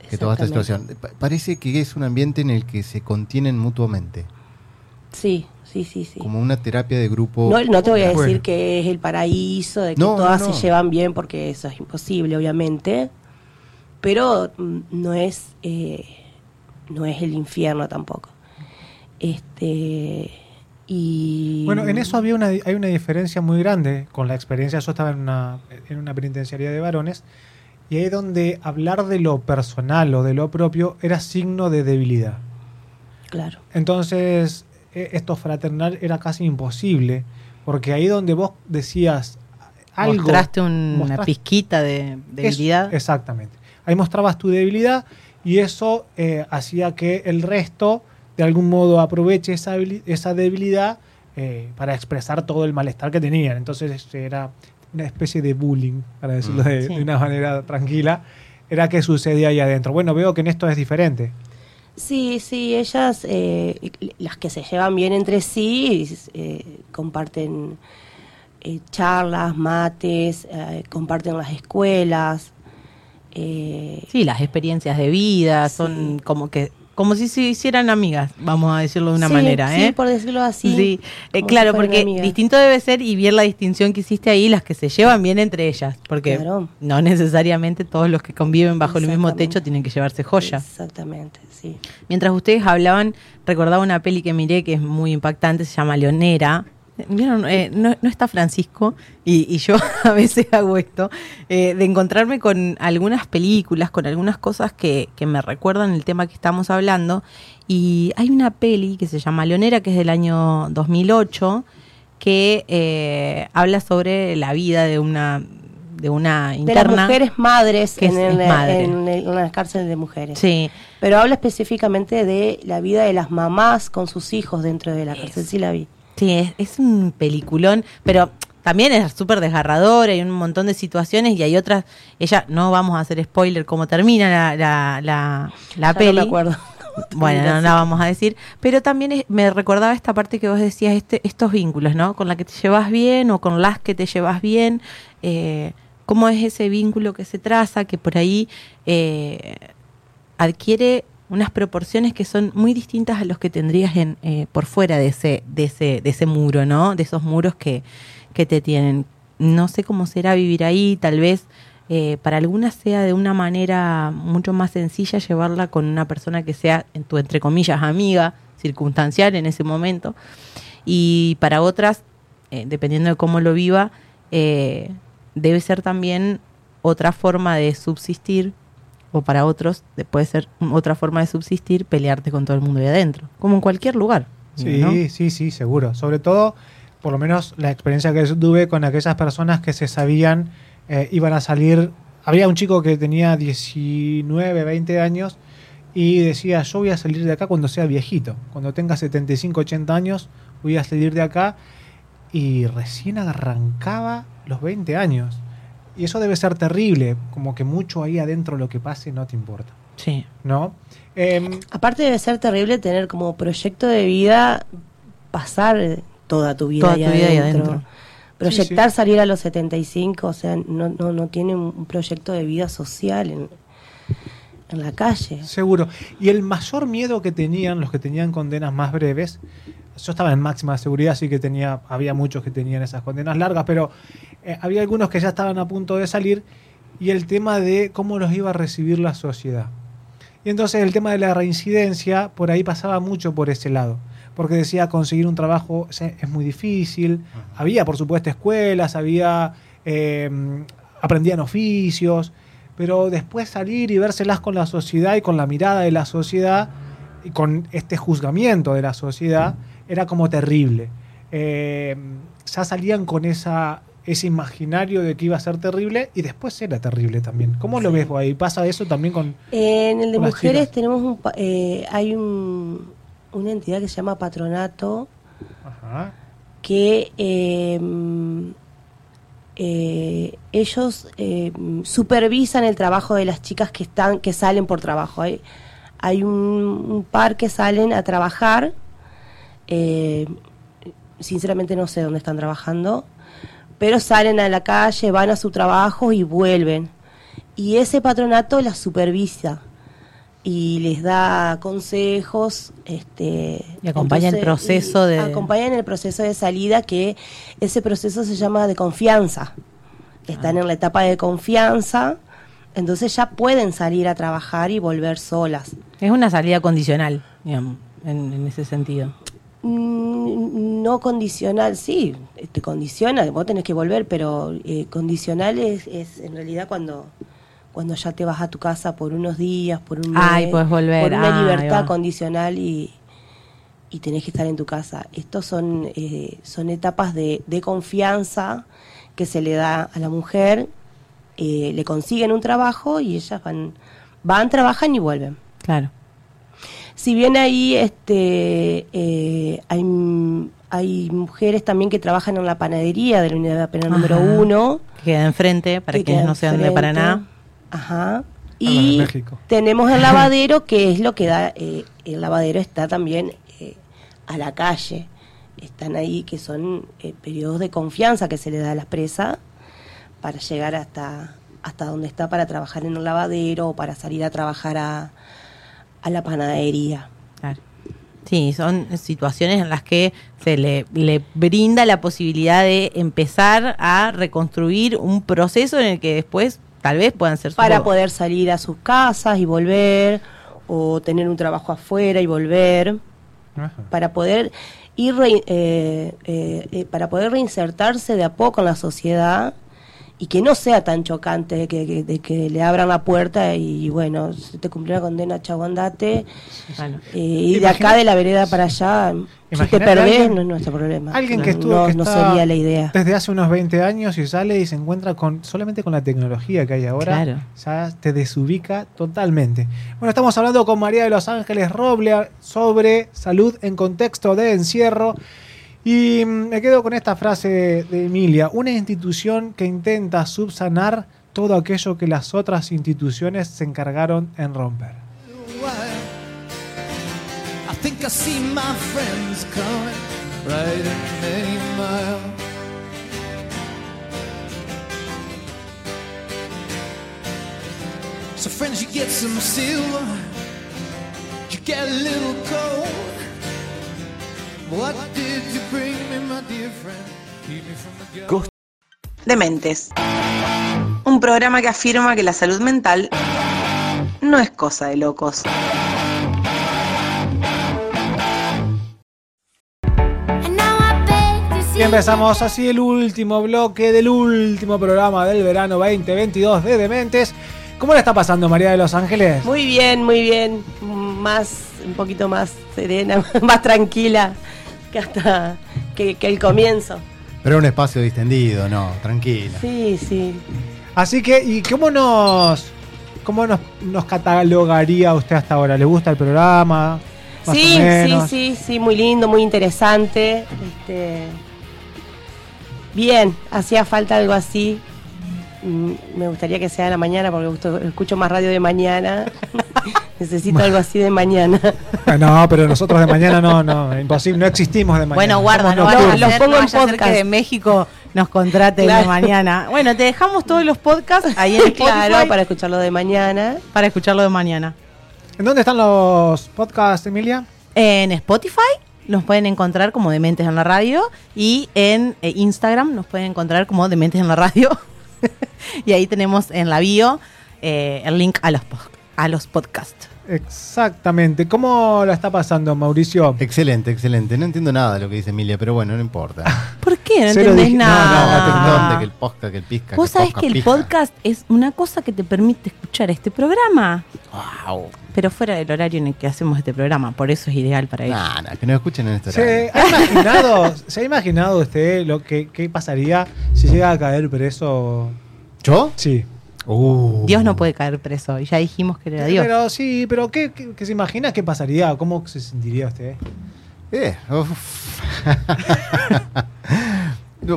Que toda esta situación. Pa- parece que es un ambiente en el que se contienen mutuamente, Sí, sí, sí, sí. como una terapia de grupo. No, no te voy a decir Bueno. que es el paraíso, de que No, todas no, no. se llevan bien, porque eso es imposible, obviamente. Pero mm, no es, eh, no es el infierno tampoco. Este y Bueno, en eso había una, hay una diferencia muy grande con la experiencia. Yo estaba en una, en una penitenciaría de varones y ahí donde hablar de lo personal o de lo propio era signo de debilidad. claro, Entonces, e- esto fraternal era casi imposible, porque ahí donde vos decías algo... Mostraste un- una pizquita de Eso, debilidad. exactamente. Ahí mostrabas tu debilidad y eso eh, hacía que el resto de algún modo aproveche esa, esa debilidad eh, para expresar todo el malestar que tenían. Entonces este, era una especie de bullying, para decirlo Mm. de, Sí. de una manera tranquila. Era que sucedía ahí adentro. Bueno, veo que en esto es diferente. Sí, sí, ellas, eh, las que se llevan bien entre sí, eh, comparten eh, charlas, mates, eh, comparten las escuelas. Eh, Sí, las experiencias de vida Sí. son como que como si se hicieran amigas, vamos a decirlo de una sí, manera, sí, ¿eh? por decirlo así. Sí, eh, claro, si porque distinto debe ser y bien la distinción que hiciste ahí, las que se llevan bien entre ellas, porque Claro. no necesariamente todos los que conviven bajo el mismo techo tienen que llevarse joya. Exactamente, sí. Mientras ustedes hablaban, recordaba una peli que miré que es muy impactante, se llama Leonera. ¿Vieron? Eh, no, no está Francisco y, y yo a veces hago esto, eh, de encontrarme con algunas películas, con algunas cosas que, que me recuerdan el tema que estamos hablando. Y hay una peli que se llama Leonera, que es del año 2008, que eh, habla sobre la vida de una, de una De interna. las mujeres madres que en, el- es madre. en el- en las cárceles de mujeres. Sí, Pero habla específicamente de la vida de las mamás con sus hijos dentro de la cárcel. Sí la vi. Sí, es, es un peliculón, pero también es súper desgarrador, hay un montón de situaciones y hay otras, ella, no vamos a hacer spoiler cómo termina la, la, la, la peli. No me acuerdo. Bueno, no la vamos a decir, pero también es- me recordaba esta parte que vos decías, este, estos vínculos, ¿no? Con la que te llevas bien o con las que te llevas bien, eh, cómo es ese vínculo que se traza, que por ahí eh, adquiere unas proporciones que son muy distintas a los que tendrías en, eh, por fuera de ese, de ese, de ese muro, ¿no? De esos muros que, que te tienen. No sé cómo será vivir ahí, tal vez eh, para algunas sea de una manera mucho más sencilla llevarla con una persona que sea, en tu entre comillas, amiga, circunstancial en ese momento. Y para otras, eh, dependiendo de cómo lo viva, eh, debe ser también otra forma de subsistir, o para otros de- puede ser otra forma de subsistir, pelearte con todo el mundo ahí adentro, como en cualquier lugar. Sí, ¿no? sí, sí, seguro. Sobre todo, por lo menos la experiencia que yo tuve con aquellas personas que se sabían eh, iban a salir. Había un chico que tenía 19, 20 años y decía, yo voy a salir de acá cuando sea viejito. Cuando tenga 75, 80 años, voy a salir de acá. Y recién arrancaba los 20 años. Y eso debe ser terrible, como que mucho ahí adentro lo que pase no te importa, Sí. ¿no? Em, Aparte debe ser terrible tener como proyecto de vida pasar toda tu vida, Toda ahí, tu vida ahí adentro. adentro. Proyectar Sí, sí. salir a los 75, o sea, no, no, no tiene un proyecto de vida social en, en la calle. Seguro. Y el mayor miedo que tenían los que tenían condenas más breves, yo estaba en máxima seguridad, así que tenía, había muchos que tenían esas condenas largas, pero eh, había algunos que ya estaban a punto de salir y el tema de cómo los iba a recibir la sociedad. Y entonces el tema de la reincidencia por ahí pasaba mucho por ese lado, porque decía conseguir un trabajo es muy difícil, había por supuesto escuelas, había eh, aprendían oficios, pero después salir y vérselas con la sociedad y con la mirada de la sociedad y con este juzgamiento de la sociedad era como terrible. Eh, ya salían con esa, ese imaginario de que iba a ser terrible y después era terrible también. ¿Cómo lo ves ahí? ¿Pasa eso también con...? En el de mujeres tenemos un, eh, hay un, una entidad que se llama patronato Ajá. que eh, ellos eh, supervisan el trabajo de las chicas que están que salen por trabajo. Hay, hay un, un par que salen a trabajar. eh, sinceramente no sé dónde están trabajando, pero salen a la calle, van a su trabajo y vuelven. Y ese patronato las supervisa y les da consejos, este Y acompaña el entonces, proceso y de- acompañan el proceso de salida que ese proceso se llama de confianza. Están en la etapa de confianza, entonces ya pueden salir a trabajar y volver solas. Es una salida condicional, digamos, en, en ese sentido. Mm, No condicional, sí, te condiciona, vos tenés que volver, pero eh, condicional es, es en realidad cuando cuando ya te vas a tu casa por unos días, por un mes, Ah, y podés volver. por una Ah, libertad condicional y, y tenés que estar en tu casa. Estos son eh, son etapas de, de confianza que se le da a la mujer, eh, le consiguen un trabajo y ellas van van trabajan y vuelven. Claro. Si bien ahí este, eh, hay, hay mujeres también que trabajan en la panadería de la unidad penal número uno. Que queda enfrente, para que quienes no sean de. Paraná. Ajá. Y México. tenemos el lavadero, que es lo que da, eh, el lavadero está también eh, a la calle. Están ahí, que son eh, periodos de confianza que se le da a las presas para llegar hasta, hasta donde está para trabajar en el lavadero o para salir a trabajar a, a la panadería. Claro. Sí, son situaciones en las que se le, le brinda la posibilidad de empezar a reconstruir un proceso en el que después tal vez puedan ser para poder salir a sus casas y volver, o tener un trabajo afuera y volver, Ajá. para poder ir re- eh, eh, eh, para poder reinsertarse de a poco en la sociedad y que no sea tan chocante de que, que- de que le abran la puerta y bueno, se te cumplió la condena, chau, andate. Bueno, Eh, y de acá de la vereda para allá, si te perdés, alguien- no es nuestro problema. Alguien que No- estuvo no, que no está sería la idea. desde hace unos 20 años y sale y se encuentra con solamente con la tecnología que hay ahora, Claro. ya te desubica totalmente. Bueno, estamos hablando con María de Los Ángeles Roble sobre salud en contexto de encierro. Y mm, me quedo con esta frase de, Emilia, una institución que intenta subsanar todo aquello que las otras instituciones se encargaron en romper. So friends, you get some silver, you get a little gold. Dementes. Un programa que afirma que la salud mental no es cosa de locos. Y empezamos así el último bloque del último programa del verano 2022 de Dementes. ¿Cómo le está pasando María de Los Ángeles? Muy bien, muy bien. Más, un poquito más serena, más tranquila que hasta que, que el comienzo. Pero un espacio distendido, no, tranquila. Sí, sí. Así que, ¿y cómo nos, cómo nos, nos catalogaría usted hasta ahora? ¿Le gusta el programa? Sí, sí, sí, sí, muy lindo, muy interesante. Este, bien, hacía falta algo así. Mm, Me gustaría que sea de la mañana porque escucho más radio de mañana. Necesito algo así de mañana. Ah, No, pero nosotros de mañana no, no, imposible, no existimos de mañana. bueno, guarda, Somos no nocturnos. Los pongo no en podcast. que de México nos contraten Claro. de mañana. Bueno, te dejamos todos los podcasts ahí en Spotify claro, para, para escucharlo de mañana. escucharlo de mañana. ¿En dónde están los podcasts, Emilia? En Spotify nos pueden encontrar como Dementes en la Radio y en eh, Instagram nos pueden encontrar como Dementes en la Radio. y ahí tenemos en la bio eh, el link a los, po- a los podcasts. Exactamente. ¿Cómo la está pasando, Mauricio? Excelente, excelente. No entiendo nada de lo que dice Emilia, pero bueno, no importa. ¿Por qué? No Cero entendés no, nada. no, no, ¿Dónde? Que el podcast, que el pisca. Vos sabés que el podcast es una cosa que te permite escuchar este programa, Wow. pero fuera del horario en el que hacemos este programa, por eso es ideal para ellos. Nah, nah, que nos escuchen en este ¿Se horario. ha imaginado, ¿se ha imaginado usted lo que qué pasaría si llega a caer preso? ¿Yo? Sí. Uh. Dios no puede caer preso, y ya dijimos que era Dios. Pero sí, pero ¿qué, qué- qué se imagina qué pasaría? ¿Cómo se sentiría usted? Eh, uf.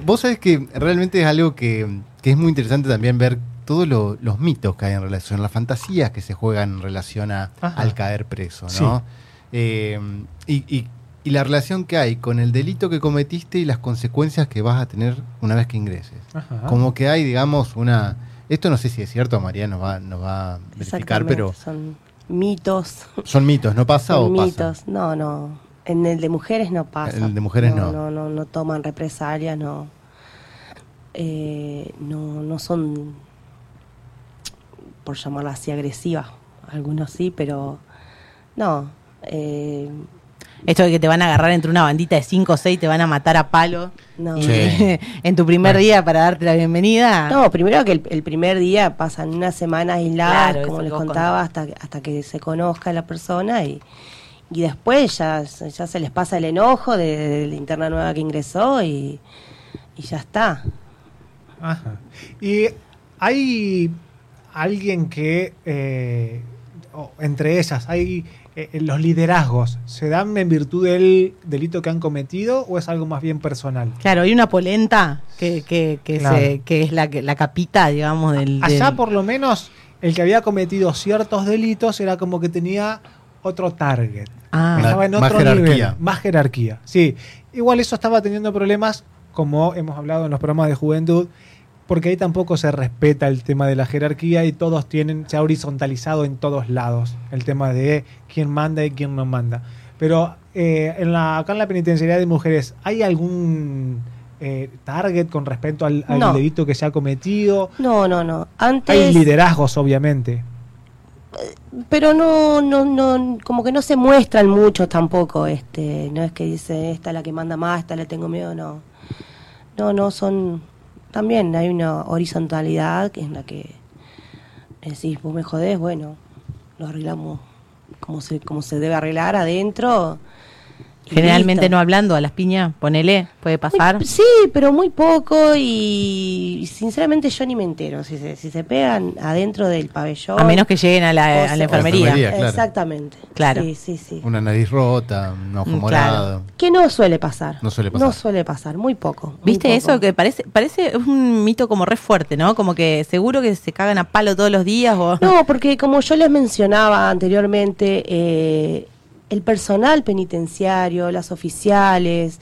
Vos sabés que realmente es algo que, que es muy interesante también ver todos lo- los mitos que hay en relación, las fantasías que se juegan en relación a, al caer preso, Sí. ¿no? Eh, y, y- y la relación que hay con el delito que cometiste y las consecuencias que vas a tener una vez que ingreses. Ajá. Como que hay, digamos, una... Esto no sé si es cierto, María nos va, nos va a verificar, pero Son mitos. ¿son mitos? ¿No pasa son o pasa? mitos. No, no. En el de mujeres no pasa. En el de mujeres no. No, no, no toman represalias, no. Eh, no, no son, por llamarla así, agresivas. Algunos sí, pero no. Eh, Esto de que te van a agarrar entre una bandita de 5 o 6 te van a matar a palo no. Sí. en tu primer día para darte la bienvenida. No, primero que el, el primer día pasan una semana aisladas, Claro, como les contaba, hasta, hasta que se conozca la persona y, y después ya, ya se les pasa el enojo de, de la interna nueva que ingresó y, y ya está. Ajá. Y hay alguien que, eh, entre ellas, hay eh, los liderazgos, ¿se dan en virtud del delito que han cometido o es algo más bien personal? Claro, hay una polenta que, que, que, Claro. se- que es la, que- la capita, digamos, del... Allá del- por lo menos el que había cometido ciertos delitos era como que tenía otro target. Ah, Estaba en más otro jerarquía. nivel, más jerarquía. Sí, igual eso estaba teniendo problemas, como hemos hablado en los programas de juventud, porque ahí tampoco se respeta el tema de la jerarquía y todos tienen, se ha horizontalizado en todos lados el tema de quién manda y quién no manda. Pero eh, en la, acá en la penitenciaría de mujeres, ¿hay algún eh, target con respecto al, al No. delito que se ha cometido? No, no, no. Hay liderazgos, obviamente. pero no, no, no, como que no se muestran mucho tampoco, este, no es que dice esta es la que manda más, esta le tengo miedo, no. No, no, son, también hay una horizontalidad que es la que decís, vos me jodés, bueno, lo arreglamos como se, como se debe arreglar adentro. Generalmente listo. no hablando a las piñas, ponele, puede pasar. Muy- sí, pero muy poco y sinceramente yo ni me entero si se, si se pegan adentro del pabellón. A menos que lleguen a la, O a la sea- enfermería. enfermería. claro. Exactamente. Claro. Sí, sí, sí. Una nariz rota, un ojo Mm, morado. Que no suele pasar. No suele pasar. No suele pasar, muy poco. muy ¿Viste poco. eso? Que parece, parece un mito como re fuerte, ¿no? Como que seguro que se cagan a palo todos los días o... No, porque como yo les mencionaba anteriormente, eh, el personal penitenciario, las oficiales,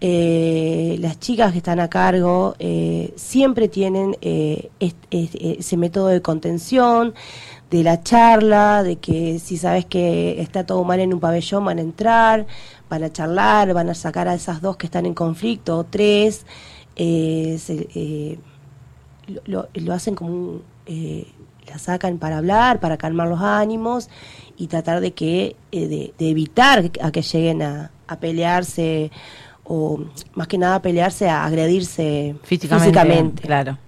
eh, las chicas que están a cargo, eh, siempre tienen eh, est- ese método de contención, de la charla, de que si sabes que está todo mal en un pabellón, van a entrar, van a charlar, van a sacar a esas dos que están en conflicto, o tres, eh, se- eh, lo, lo- hacen como un, eh, la sacan para hablar, para calmar los ánimos y tratar de que eh, de, de evitar a que lleguen a, a pelearse o más que nada a pelearse, a agredirse físicamente, físicamente. Claro.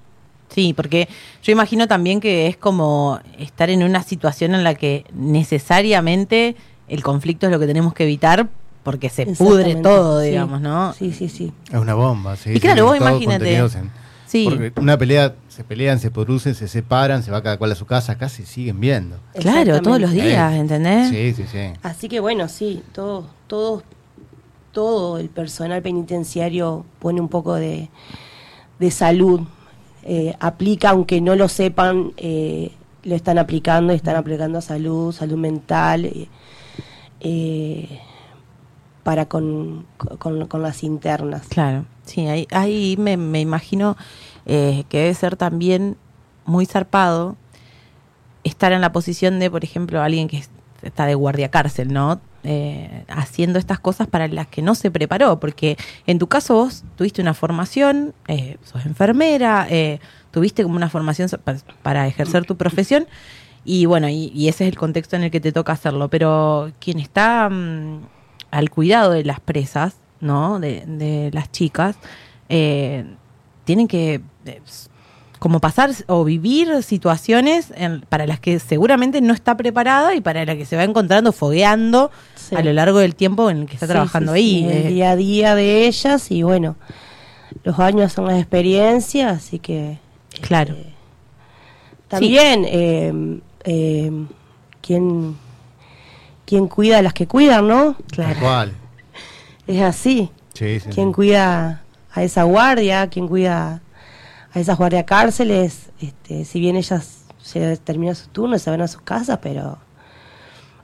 Sí, porque yo imagino también que es como estar en una situación en la que necesariamente el conflicto es lo que tenemos que evitar porque se pudre todo, sí. digamos, ¿no? Sí, sí, sí. Es una bomba, sí. Y claro, sí, vos imagínate. en- Sí. Porque una pelea, se pelean, se producen, se separan, se va cada cual a su casa, acá se siguen viendo. Claro, todos los días, Eh, ¿entendés? Sí, sí, sí. Así que bueno, sí, todo, todo, todo el personal penitenciario pone un poco de, de salud. Eh, aplica, aunque no lo sepan, eh, lo están aplicando, están aplicando salud, salud mental, eh, eh, para con, con, con las internas. Claro, sí, ahí, ahí me, me imagino eh, que debe ser también muy zarpado estar en la posición de, por ejemplo, alguien que es- está de guardia cárcel, ¿no? Eh, haciendo estas cosas para las que no se preparó, porque en tu caso vos tuviste una formación, eh, sos enfermera, tuviste como una formación para ejercer tu profesión y bueno, y, ese es el contexto en el que te toca hacerlo. Pero quien está mm, al cuidado de las presas, ¿no? De, de las chicas, tienen que como pasar o vivir situaciones en- para las que seguramente no está preparada y para las que se va encontrando fogueando Sí. a lo largo del tiempo en el que está Sí, trabajando sí, ahí. sí, eh, el día a día de ellas y bueno, los años son las experiencias, así que Claro. este, también eh, eh, ¿quién, quién cuida a las que cuidan, ¿no? Cual. Es así. Sí, sí, ¿Quién sí. cuida a esa guardia? ¿Quién cuida a esas guardia cárceles? Este, si bien ellas se termina su turno, se van a sus casas, pero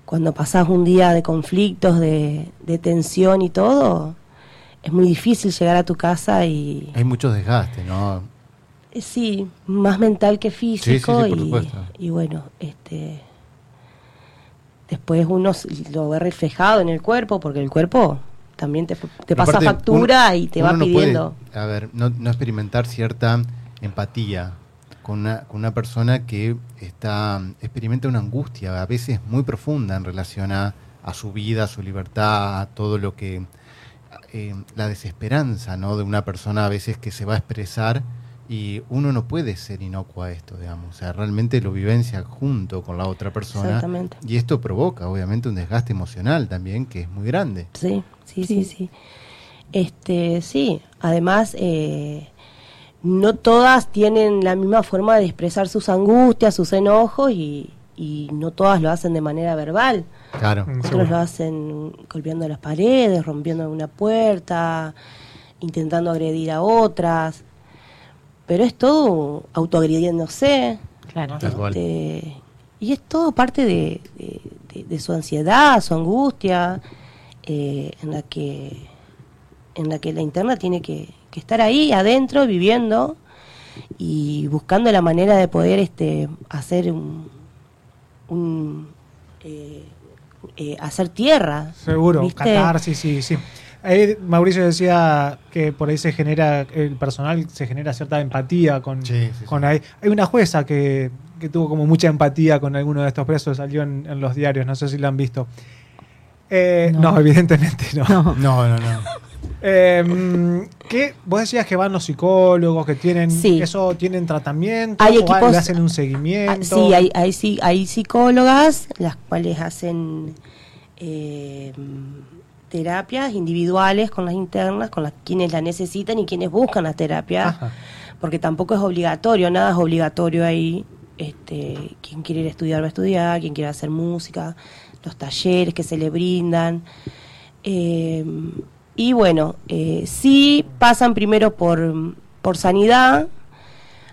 cuando pasás un día de conflictos, de, de tensión y todo, es muy difícil llegar a tu casa y Hay muchos desgastes, ¿no? eh, sí, más mental que físico sí, por y, y bueno, este después uno lo ve reflejado en el cuerpo porque el cuerpo también te, te pasa Aparte, factura uno- y te va puede, pidiendo. a ver, no, no experimentar cierta empatía con una, con una persona que está experimenta una angustia, a veces muy profunda en relación a, a su vida, a su libertad, a todo lo que... eh, la desesperanza ¿no? de una persona a veces que se va a expresar y uno no puede ser inocuo a esto, digamos. O sea, realmente lo vivencia junto con la otra persona. Exactamente. Y esto provoca, obviamente, un desgaste emocional también que es muy grande. Sí, sí, sí, sí. Este, sí, además eh, no todas tienen la misma forma de expresar sus angustias, sus enojos y, y no todas lo hacen de manera verbal. Claro. Mm. Otros Seguro. lo hacen golpeando las paredes, rompiendo una puerta, intentando agredir a otras. Pero es todo autoagrediéndose. Claro. Tal cual. Este, y es todo parte de, de- de- de su ansiedad, su angustia, eh, en la que en la que la interna tiene que, que estar ahí adentro viviendo y buscando la manera de poder este hacer un, un, eh, eh, hacer tierra Seguro, ¿viste? catarsis, sí, sí. Ahí Mauricio decía que por ahí se genera, el personal se genera cierta empatía con, Sí, sí, con sí. ahí. Hay una jueza que, que tuvo como mucha empatía con alguno de estos presos, salió en, en los diarios, no sé si lo han visto. Eh, no. No. evidentemente no. No. No, no, no. Eh, mm, ¿qué? Vos decías que van los psicólogos, que tienen Sí. eso, tienen tratamiento, Hay o le hacen un Ah, seguimiento. sí, hay, hay, sí, hay psicólogas las cuales hacen eh, terapias individuales con las internas, con las quienes la necesitan y quienes buscan las terapias, Ajá. porque tampoco es obligatorio, nada es obligatorio ahí. Este, quien quiere ir a estudiar va a estudiar, quien quiere hacer música, los talleres que se le brindan. Eh, y bueno, eh, sí pasan primero por, por sanidad,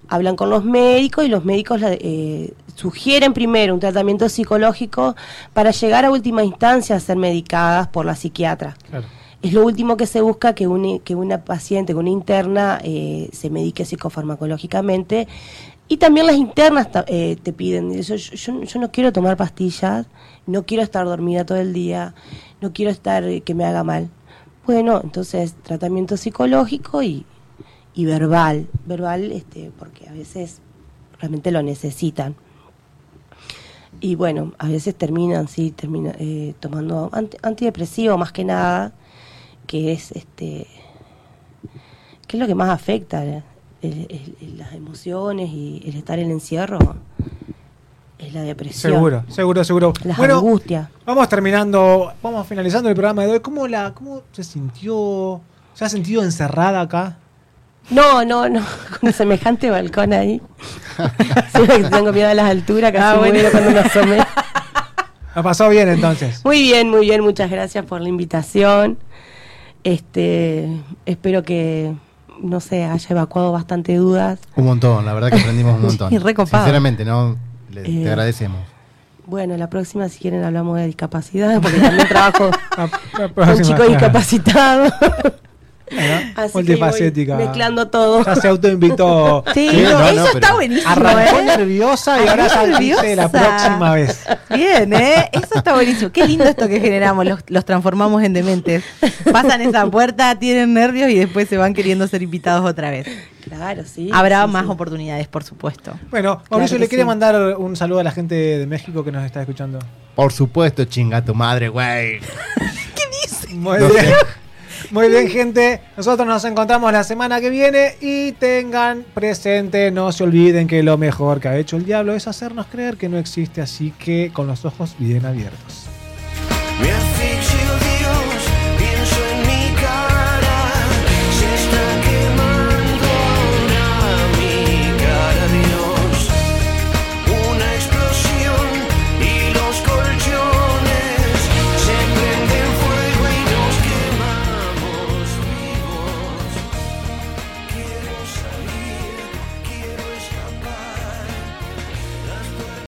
hablan con los médicos y los médicos la- eh, sugieren primero un tratamiento psicológico para llegar a última instancia a ser medicadas por la psiquiatra. Claro. Es lo último que se busca que, un- que una paciente, que una interna eh, se medique psicofarmacológicamente. Y también las internas eh, te piden, yo, yo- yo no quiero tomar pastillas, no quiero estar dormida todo el día, no quiero estar eh, que me haga mal. Bueno, entonces tratamiento psicológico y, y verbal, verbal este, porque a veces realmente lo necesitan. Y bueno, a veces terminan, sí, termina, eh, tomando anti- antidepresivo más que nada, que es este que es lo que más afecta eh, el- el- el- las emociones y el estar en encierro es la depresión Seguro, seguro, seguro. las Bueno, angustias Vamos terminando, vamos finalizando el programa de hoy. ¿Cómo, la, ¿Cómo se sintió? ¿Se ha sentido encerrada acá? no no no con semejante balcón ahí Sí, que tengo miedo a las alturas casi Ah, bueno. muero cuando me asomé ¿La pasó bien entonces? Muy bien, muy bien, muchas gracias por la invitación. Este, espero que no sé, haya evacuado bastante dudas. Un montón, la verdad que aprendimos un montón. Sí, recopado. Sinceramente, ¿no? Le- Eh, te agradecemos. Bueno, la próxima si quieren hablamos de discapacidad, porque también trabajo con chicos discapacitados. Así multifacética. mezclando todo. Ya se autoinvitó. Sí, Sí, no, no, eso no, está buenísimo, Arrancó ¿eh? nerviosa y ahora dice la próxima vez. Bien, ¿eh? Eso está buenísimo. Qué lindo esto que generamos, los, los transformamos en dementes. Pasan esa puerta, tienen nervios y después se van queriendo ser invitados otra vez. Claro, sí. habrá sí, más sí. oportunidades, por supuesto. Bueno, Mauricio, que ¿le quiere sí. mandar un saludo a la gente de México que nos está escuchando? Por supuesto, chinga tu madre, güey. Muy No bien. sé. Muy bien, gente. Nosotros nos encontramos la semana que viene y tengan presente, no se olviden que lo mejor que ha hecho el diablo es hacernos creer que no existe, así que con los ojos bien abiertos.